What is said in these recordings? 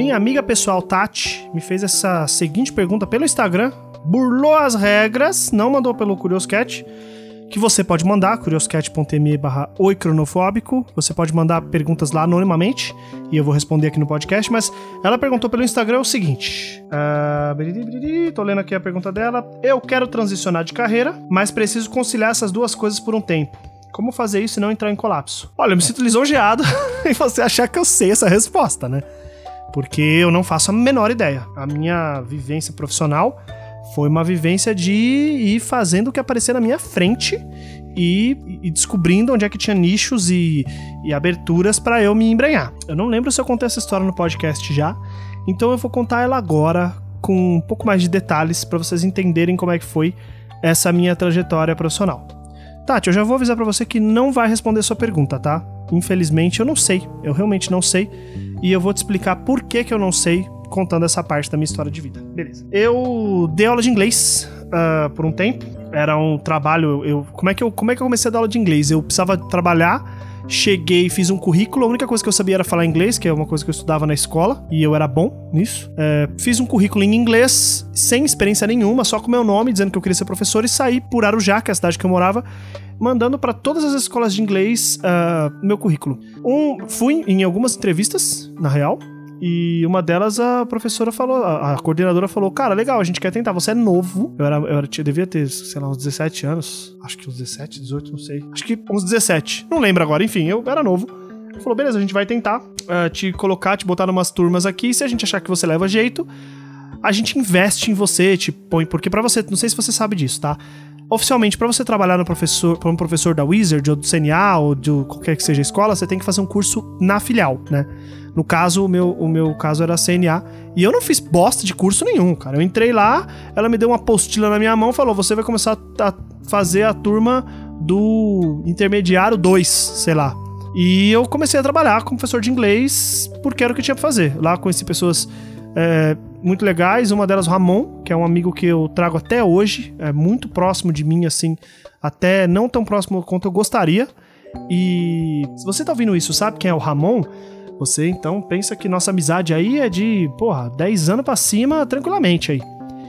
Minha amiga pessoal Tati me fez essa seguinte pergunta pelo Instagram, burlou as regras, não mandou pelo Curioscat, que você pode mandar, curioscat.me barra oicronofóbico. Você pode mandar perguntas lá anonimamente e eu vou responder aqui no podcast, mas ela perguntou pelo Instagram o seguinte. Uh, tô lendo aqui a pergunta dela. Eu quero transicionar de carreira, mas preciso conciliar essas duas coisas por um tempo. Como fazer isso e não entrar em colapso? Olha, eu me sinto lisonjeado em você achar que eu sei essa resposta, né? Porque eu não faço a menor ideia. A minha vivência profissional foi uma vivência de ir fazendo o que aparecer na minha frente e, e descobrindo onde é que tinha nichos e, e aberturas para eu me embrenhar. Eu não lembro se eu contei essa história no podcast já, então eu vou contar ela agora com um pouco mais de detalhes para vocês entenderem como é que foi essa minha trajetória profissional. Tati, eu já vou avisar para você que não vai responder sua pergunta, tá? Infelizmente eu não sei, eu realmente não sei, e eu vou te explicar por que que eu não sei contando essa parte da minha história de vida. Beleza. Eu dei aula de inglês uh, por um tempo. Era um trabalho. Eu, como, é que eu, como é que eu comecei a dar aula de inglês? Eu precisava trabalhar. Cheguei, fiz um currículo. A única coisa que eu sabia era falar inglês, que é uma coisa que eu estudava na escola, e eu era bom nisso. É, fiz um currículo em inglês, sem experiência nenhuma, só com meu nome, dizendo que eu queria ser professor, e saí por Arujá, que é a cidade que eu morava, mandando para todas as escolas de inglês uh, meu currículo. Um, fui em algumas entrevistas, na real, e uma delas a professora falou, a, coordenadora falou: Cara, legal, a gente quer tentar, você é novo. Eu, era, eu, era, eu devia ter, sei lá, uns 17 anos. Acho que uns 17, 18, não sei. Acho que uns 17. Não lembro agora, enfim, eu era novo. Falou: beleza, a gente vai tentar uh, te colocar, te botar numas turmas aqui. Se a gente achar que você leva jeito, a gente investe em você, te põe. Porque para você, não sei se você sabe disso, tá? Oficialmente, para você trabalhar no professor, para um professor da Wizard ou do CNA ou de qualquer que seja a escola, você tem que fazer um curso na filial, né? No caso, o meu, o meu caso era CNA. E eu não fiz bosta de curso nenhum, cara. Eu entrei lá, ela me deu uma apostila na minha mão falou: você vai começar a fazer a turma do intermediário 2, sei lá. E eu comecei a trabalhar como professor de inglês porque era o que tinha pra fazer. Lá conheci pessoas é, muito legais. Uma delas, Ramon, que é um amigo que eu trago até hoje, é muito próximo de mim, assim, até não tão próximo quanto eu gostaria. E se você tá ouvindo isso, sabe quem é o Ramon? Você então pensa que nossa amizade aí é de, porra, 10 anos pra cima tranquilamente aí.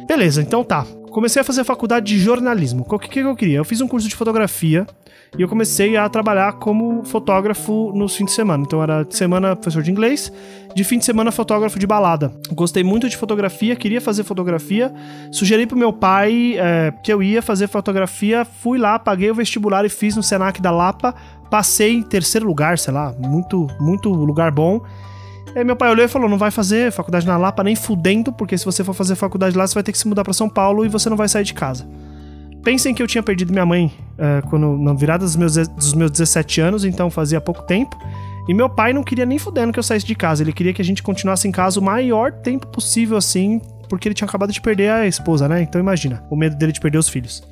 Beleza, então tá. Comecei a fazer faculdade de jornalismo. O que, que eu queria? Eu fiz um curso de fotografia e eu comecei a trabalhar como fotógrafo nos fins de semana. Então era de semana professor de inglês, de fim de semana fotógrafo de balada. Gostei muito de fotografia, queria fazer fotografia. Sugeri pro meu pai é, que eu ia fazer fotografia, fui lá, paguei o vestibular e fiz no Senac da Lapa Passei em terceiro lugar, sei lá, muito, muito lugar bom. Aí meu pai olhou e falou: não vai fazer faculdade na Lapa nem fudendo, porque se você for fazer faculdade lá, você vai ter que se mudar para São Paulo e você não vai sair de casa. Pensem que eu tinha perdido minha mãe uh, quando, na virada dos meus, dos meus 17 anos, então fazia pouco tempo. E meu pai não queria nem fudendo que eu saísse de casa. Ele queria que a gente continuasse em casa o maior tempo possível, assim, porque ele tinha acabado de perder a esposa, né? Então imagina, o medo dele de perder os filhos.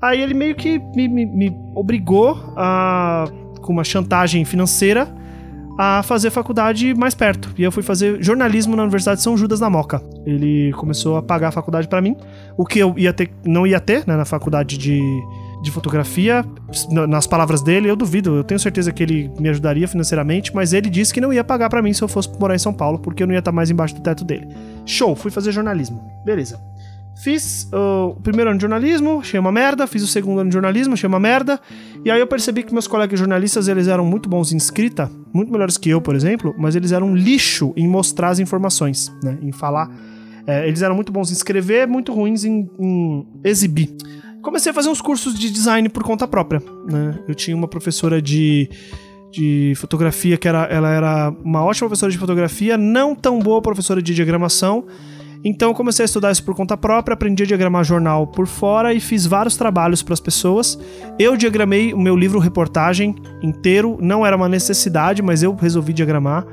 Aí ele meio que me, me, me obrigou a, com uma chantagem financeira, a fazer faculdade mais perto. E eu fui fazer jornalismo na Universidade de São Judas na Moca. Ele começou a pagar a faculdade para mim, o que eu ia ter, não ia ter né, na faculdade de, de fotografia. Nas palavras dele, eu duvido, eu tenho certeza que ele me ajudaria financeiramente, mas ele disse que não ia pagar para mim se eu fosse morar em São Paulo, porque eu não ia estar mais embaixo do teto dele. Show, fui fazer jornalismo. Beleza. Fiz uh, o primeiro ano de jornalismo, achei uma merda. Fiz o segundo ano de jornalismo, achei uma merda. E aí eu percebi que meus colegas jornalistas, eles eram muito bons em escrita, muito melhores que eu, por exemplo, mas eles eram lixo em mostrar as informações, né? Em falar. É, eles eram muito bons em escrever, muito ruins em, em exibir. Comecei a fazer uns cursos de design por conta própria, né? Eu tinha uma professora de de fotografia que era, ela era uma ótima professora de fotografia, não tão boa professora de diagramação, então comecei a estudar isso por conta própria, aprendi a diagramar jornal por fora e fiz vários trabalhos para as pessoas. Eu diagramei o meu livro reportagem inteiro, não era uma necessidade, mas eu resolvi diagramar.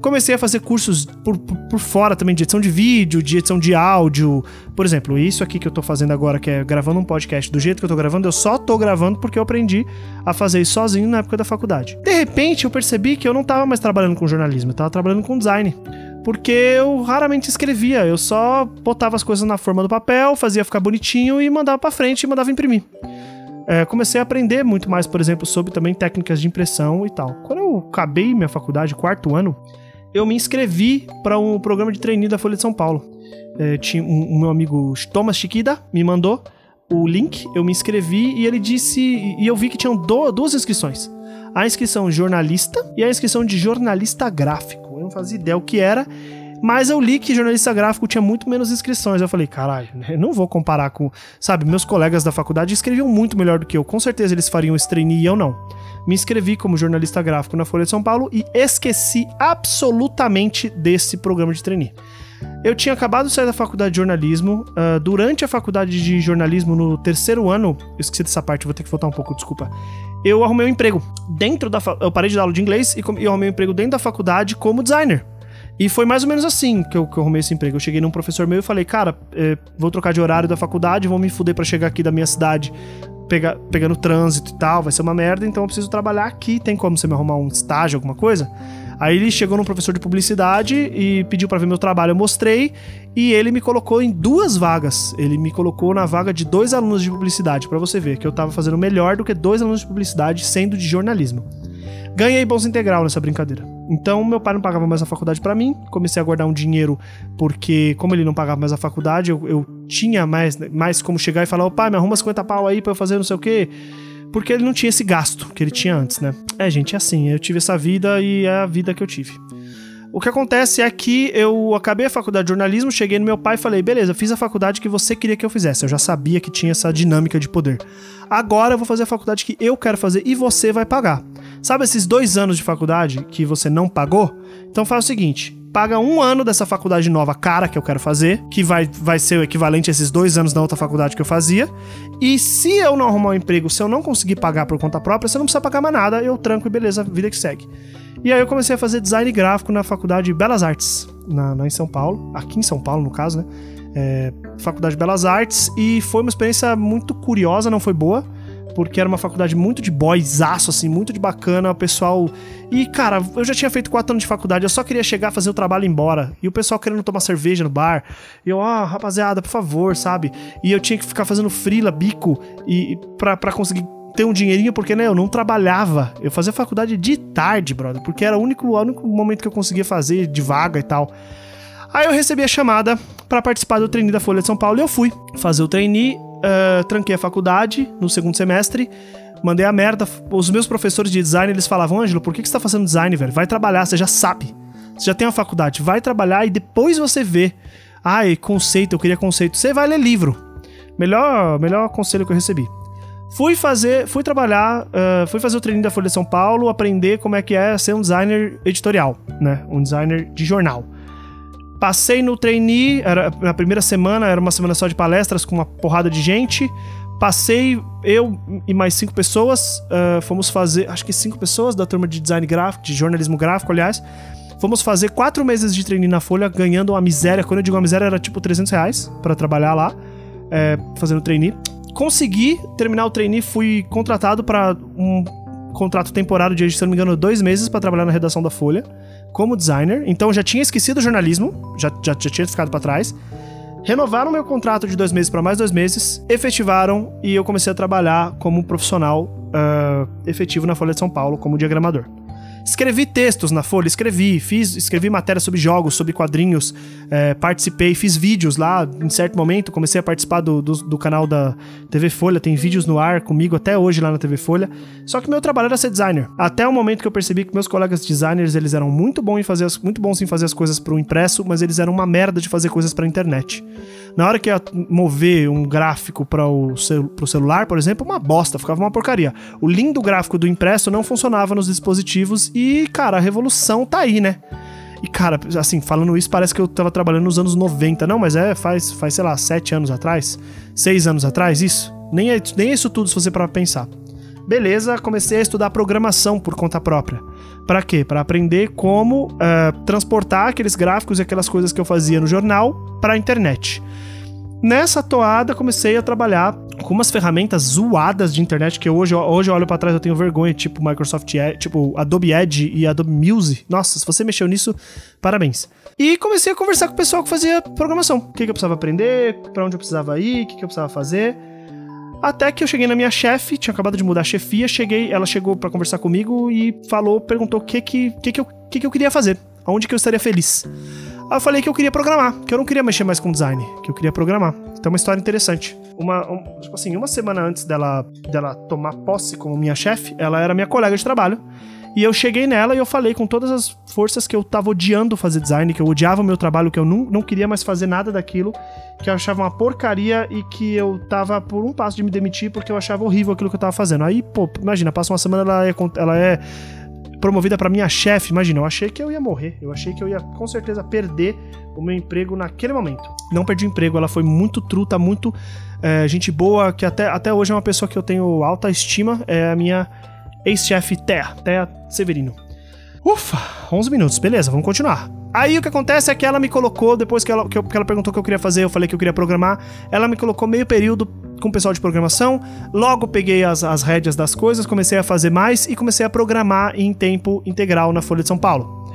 Comecei a fazer cursos por, por, por, fora também de edição de vídeo, de edição de áudio. Por exemplo, isso aqui que eu tô fazendo agora, que é gravando um podcast do jeito que eu tô gravando, eu só tô gravando porque eu aprendi a fazer isso sozinho na época da faculdade. De repente, eu percebi que eu não tava mais trabalhando com jornalismo, eu tava trabalhando com design porque eu raramente escrevia, eu só botava as coisas na forma do papel, fazia ficar bonitinho e mandava para frente e mandava imprimir. É, comecei a aprender muito mais, por exemplo, sobre também técnicas de impressão e tal. Quando eu acabei minha faculdade, quarto ano, eu me inscrevi para um programa de trainee da Folha de São Paulo. É, tinha um, um, meu amigo Thomas Chiquida me mandou o link, eu me inscrevi e ele disse. E eu vi que tinham do, duas inscrições. A inscrição jornalista e a inscrição de jornalista gráfico. Não fazia ideia o que era. Mas eu li que jornalista gráfico tinha muito menos inscrições. Eu falei, caralho, não vou comparar com. Sabe, meus colegas da faculdade escreviam muito melhor do que eu. Com certeza eles fariam esse trainee e eu não. Me inscrevi como jornalista gráfico na Folha de São Paulo e esqueci absolutamente desse programa de trainee. Eu tinha acabado de sair da faculdade de jornalismo. Uh, durante a faculdade de jornalismo, no terceiro ano, eu esqueci dessa parte, vou ter que voltar um pouco, desculpa. Eu arrumei um emprego dentro da. Eu parei de dar aula de inglês e eu arrumei um emprego dentro da faculdade como designer. E foi mais ou menos assim que eu, que eu arrumei esse emprego. Eu cheguei num professor meu e falei, cara, é, vou trocar de horário da faculdade, vou me fuder para chegar aqui da minha cidade, pegar, pegando trânsito e tal, vai ser uma merda, então eu preciso trabalhar aqui. Tem como você me arrumar um estágio, alguma coisa? Aí ele chegou num professor de publicidade e pediu para ver meu trabalho. Eu mostrei e ele me colocou em duas vagas. Ele me colocou na vaga de dois alunos de publicidade, para você ver que eu tava fazendo melhor do que dois alunos de publicidade sendo de jornalismo. Ganhei bolsa integral nessa brincadeira. Então, meu pai não pagava mais a faculdade para mim. Comecei a guardar um dinheiro, porque, como ele não pagava mais a faculdade, eu, eu tinha mais, mais como chegar e falar: Ô pai, me arruma 50 pau aí pra eu fazer não sei o quê. Porque ele não tinha esse gasto que ele tinha antes, né? É, gente, é assim. Eu tive essa vida e é a vida que eu tive. O que acontece é que eu acabei a faculdade de jornalismo, cheguei no meu pai e falei: beleza, fiz a faculdade que você queria que eu fizesse. Eu já sabia que tinha essa dinâmica de poder. Agora eu vou fazer a faculdade que eu quero fazer e você vai pagar. Sabe esses dois anos de faculdade que você não pagou? Então faz o seguinte: paga um ano dessa faculdade nova cara que eu quero fazer, que vai, vai ser o equivalente a esses dois anos da outra faculdade que eu fazia. E se eu não arrumar um emprego, se eu não conseguir pagar por conta própria, você não precisa pagar mais nada, eu tranco e beleza, vida que segue. E aí eu comecei a fazer design gráfico na faculdade de Belas Artes, na, na em São Paulo, aqui em São Paulo, no caso, né? É, faculdade de Belas Artes, e foi uma experiência muito curiosa, não foi boa porque era uma faculdade muito de boysaço, assim, muito de bacana, o pessoal... E, cara, eu já tinha feito quatro anos de faculdade, eu só queria chegar, fazer o trabalho e ir embora. E o pessoal querendo tomar cerveja no bar. E eu, ah, rapaziada, por favor, sabe? E eu tinha que ficar fazendo frila, bico, e pra conseguir ter um dinheirinho, porque, né, eu não trabalhava. Eu fazia faculdade de tarde, brother, porque era o único, o único momento que eu conseguia fazer de vaga e tal. Aí eu recebi a chamada para participar do trainee da Folha de São Paulo e eu fui fazer o trainee uh, tranquei a faculdade no segundo semestre, mandei a merda. Os meus professores de design, eles falavam, Ângelo, por que, que você tá fazendo design, velho? Vai trabalhar, você já sabe. Você já tem a faculdade, vai trabalhar e depois você vê. Ai, conceito, eu queria conceito. Você vai ler livro. Melhor, melhor conselho que eu recebi. Fui fazer, fui trabalhar, uh, fui fazer o treininho da Folha de São Paulo, aprender como é que é ser um designer editorial, né? Um designer de jornal. Passei no trainee, era, na primeira semana, era uma semana só de palestras com uma porrada de gente. Passei, eu e mais cinco pessoas, uh, fomos fazer, acho que cinco pessoas da turma de design gráfico, de jornalismo gráfico, aliás. Fomos fazer quatro meses de trainee na Folha, ganhando uma miséria. Quando eu digo uma miséria, era tipo 300 reais pra trabalhar lá, é, fazendo trainee. Consegui terminar o trainee, fui contratado para um contrato temporário de, se não me engano, dois meses para trabalhar na redação da Folha como designer, então já tinha esquecido o jornalismo, já, já, já tinha ficado para trás. Renovaram meu contrato de dois meses para mais dois meses, efetivaram e eu comecei a trabalhar como profissional uh, efetivo na Folha de São Paulo, como diagramador. Escrevi textos na Folha, escrevi, fiz, escrevi matérias sobre jogos, sobre quadrinhos, é, participei, fiz vídeos lá. Em certo momento, comecei a participar do, do, do, canal da TV Folha, tem vídeos no ar comigo até hoje lá na TV Folha. Só que meu trabalho era ser designer. Até o momento que eu percebi que meus colegas designers eles eram muito bons em fazer as, muito bons em fazer as coisas para o impresso, mas eles eram uma merda de fazer coisas para internet. Na hora que ia mover um gráfico para o cel pro celular, por exemplo, uma bosta, ficava uma porcaria. O lindo gráfico do impresso não funcionava nos dispositivos e, cara, a revolução tá aí, né? E, cara, assim, falando isso, parece que eu tava trabalhando nos anos 90. Não, mas é, faz, faz sei lá, sete anos atrás, seis anos atrás, isso. Nem é, nem é isso tudo se você para pensar. Beleza, comecei a estudar programação por conta própria. Para quê? Para aprender como uh, transportar aqueles gráficos e aquelas coisas que eu fazia no jornal para a internet. Nessa toada, comecei a trabalhar com umas ferramentas zoadas de internet que hoje, hoje eu olho para trás eu tenho vergonha, tipo Microsoft tipo Adobe Edge e Adobe Music. Nossa, se você mexeu nisso, parabéns. E comecei a conversar com o pessoal que fazia programação. O que, que eu precisava aprender, para onde eu precisava ir, o que, que eu precisava fazer. Até que eu cheguei na minha chefe, tinha acabado de mudar a chefia, cheguei, ela chegou para conversar comigo e falou, perguntou o que que, que, que, eu, que que eu queria fazer. Onde que eu estaria feliz? Aí eu falei que eu queria programar, que eu não queria mexer mais com design, que eu queria programar. Então é uma história interessante. Uma, um, tipo assim, uma semana antes dela, dela tomar posse como minha chefe, ela era minha colega de trabalho. E eu cheguei nela e eu falei com todas as forças que eu tava odiando fazer design, que eu odiava o meu trabalho, que eu não, não queria mais fazer nada daquilo, que eu achava uma porcaria e que eu tava por um passo de me demitir porque eu achava horrível aquilo que eu tava fazendo. Aí, pô, imagina, passa uma semana, ela é, ela é promovida para minha chefe, imagina, eu achei que eu ia morrer, eu achei que eu ia com certeza perder o meu emprego naquele momento. Não perdi o emprego, ela foi muito truta, muito é, gente boa, que até, até hoje é uma pessoa que eu tenho alta estima, é a minha ex-chefe Thea, Thea Severino. Ufa, 11 minutos, beleza, vamos continuar. Aí o que acontece é que ela me colocou, depois que ela, que, eu, que ela perguntou o que eu queria fazer, eu falei que eu queria programar, ela me colocou meio período com o pessoal de programação, logo peguei as, as rédeas das coisas, comecei a fazer mais e comecei a programar em tempo integral na Folha de São Paulo.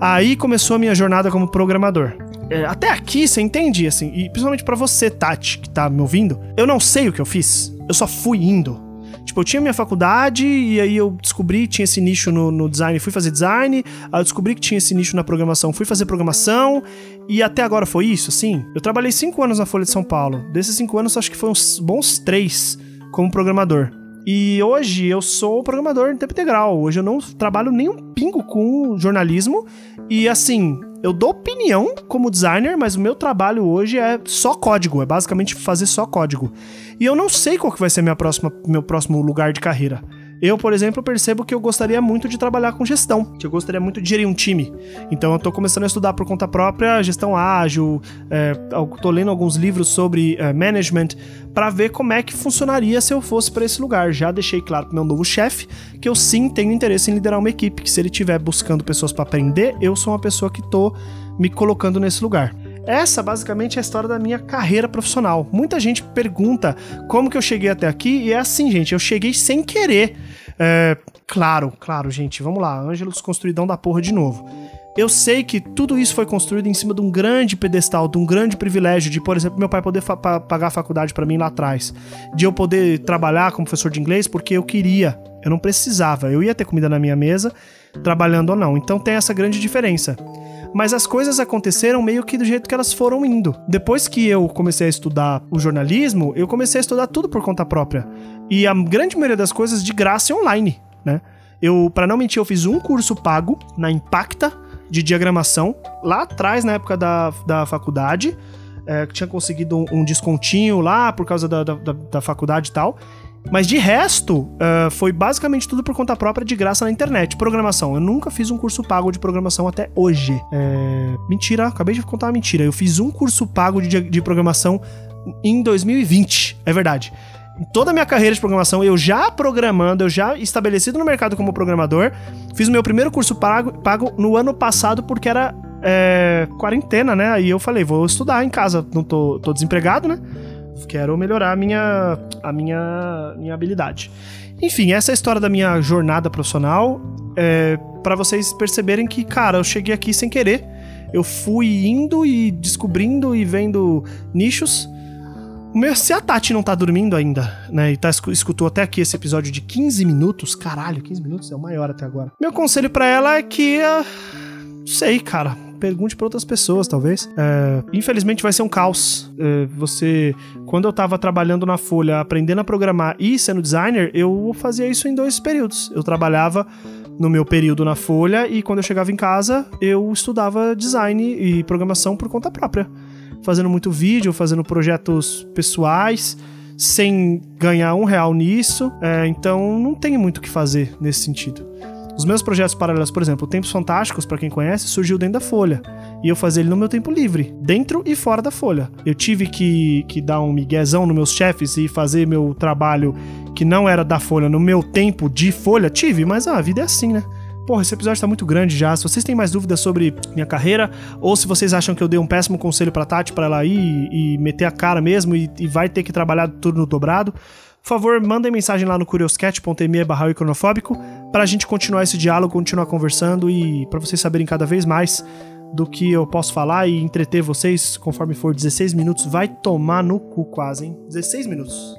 Aí começou a minha jornada como programador. É, até aqui, você entende, assim, e principalmente para você, Tati, que tá me ouvindo, eu não sei o que eu fiz, eu só fui indo. Tipo, eu tinha minha faculdade e aí eu descobri que tinha esse nicho no, no design, fui fazer design. Aí eu descobri que tinha esse nicho na programação, fui fazer programação. E até agora foi isso, assim. Eu trabalhei cinco anos na Folha de São Paulo. Desses cinco anos, acho que foram uns bons três como programador. E hoje eu sou programador em tempo integral. Hoje eu não trabalho nem um pingo com jornalismo. E assim, eu dou opinião como designer, mas o meu trabalho hoje é só código, é basicamente fazer só código. E eu não sei qual que vai ser minha próxima, meu próximo lugar de carreira. Eu, por exemplo, percebo que eu gostaria muito de trabalhar com gestão, que eu gostaria muito de gerir um time. Então eu tô começando a estudar por conta própria gestão ágil, é, tô lendo alguns livros sobre é, management para ver como é que funcionaria se eu fosse para esse lugar. Já deixei claro pro meu novo chefe que eu sim tenho interesse em liderar uma equipe, que se ele estiver buscando pessoas para aprender, eu sou uma pessoa que tô me colocando nesse lugar. Essa basicamente é a história da minha carreira profissional. Muita gente pergunta como que eu cheguei até aqui e é assim, gente, eu cheguei sem querer. É, claro, claro, gente, vamos lá, Ângelo desconstruidão da porra de novo. Eu sei que tudo isso foi construído em cima de um grande pedestal, de um grande privilégio de, por exemplo, meu pai poder pagar a faculdade para mim lá atrás, de eu poder trabalhar como professor de inglês porque eu queria, eu não precisava, eu ia ter comida na minha mesa, trabalhando ou não. Então tem essa grande diferença mas as coisas aconteceram meio que do jeito que elas foram indo. Depois que eu comecei a estudar o jornalismo, eu comecei a estudar tudo por conta própria. E a grande maioria das coisas de graça é online, né? Eu, para não mentir, eu fiz um curso pago na Impacta de diagramação, lá atrás, na época da, da faculdade, é, tinha conseguido um, um, descontinho lá por causa da, da, da faculdade e tal. Mas de resto, uh, foi basicamente tudo por conta própria de graça na internet. Programação. Eu nunca fiz um curso pago de programação até hoje. É... Mentira, acabei de contar uma mentira. Eu fiz um curso pago de, de programação em 2020. É verdade. Em toda a minha carreira de programação, eu já programando, eu já estabelecido no mercado como programador, fiz o meu primeiro curso pago, pago no ano passado porque era é, quarentena, né? Aí eu falei, vou estudar em casa, não tô, tô desempregado, né? Quero melhorar a minha, a minha, minha habilidade. Enfim, essa é a história da minha jornada profissional. É, para vocês perceberem que, cara, eu cheguei aqui sem querer. Eu fui indo e descobrindo e vendo nichos. Se a Tati não tá dormindo ainda, né, e tá, escutou até aqui esse episódio de 15 minutos, caralho, 15 minutos é o maior até agora. Meu conselho para ela é que. Uh, sei, cara pergunte para outras pessoas, talvez. É, infelizmente vai ser um caos. É, você, quando eu tava trabalhando na Folha, aprendendo a programar e sendo designer, eu fazia isso em dois períodos. Eu trabalhava no meu período na Folha e quando eu chegava em casa, eu estudava design e programação por conta própria. Fazendo muito vídeo, fazendo projetos pessoais, sem ganhar um real nisso. É, então não tem muito o que fazer nesse sentido. Os meus projetos paralelos, por exemplo, Tempos Fantásticos, para quem conhece, surgiu dentro da Folha. E eu fazia ele no meu tempo livre, dentro e fora da Folha. Eu tive que, que dar um miguezão nos meus chefes e fazer meu trabalho que não era da Folha no meu tempo de Folha. Tive, mas ah, a vida é assim, né? Porra, esse episódio tá muito grande já. Se vocês têm mais dúvidas sobre minha carreira, ou se vocês acham que eu dei um péssimo conselho pra Tati pra ela ir e, meter a cara mesmo e, e vai ter que trabalhar tudo no dobrado, por favor, mandem mensagem lá no curioscat.me barra iconofóbico pra gente continuar esse diálogo, continuar conversando e para vocês saberem cada vez mais do que eu posso falar e entreter vocês conforme for 16 minutos. Vai tomar no cu quase, hein? 16 minutos.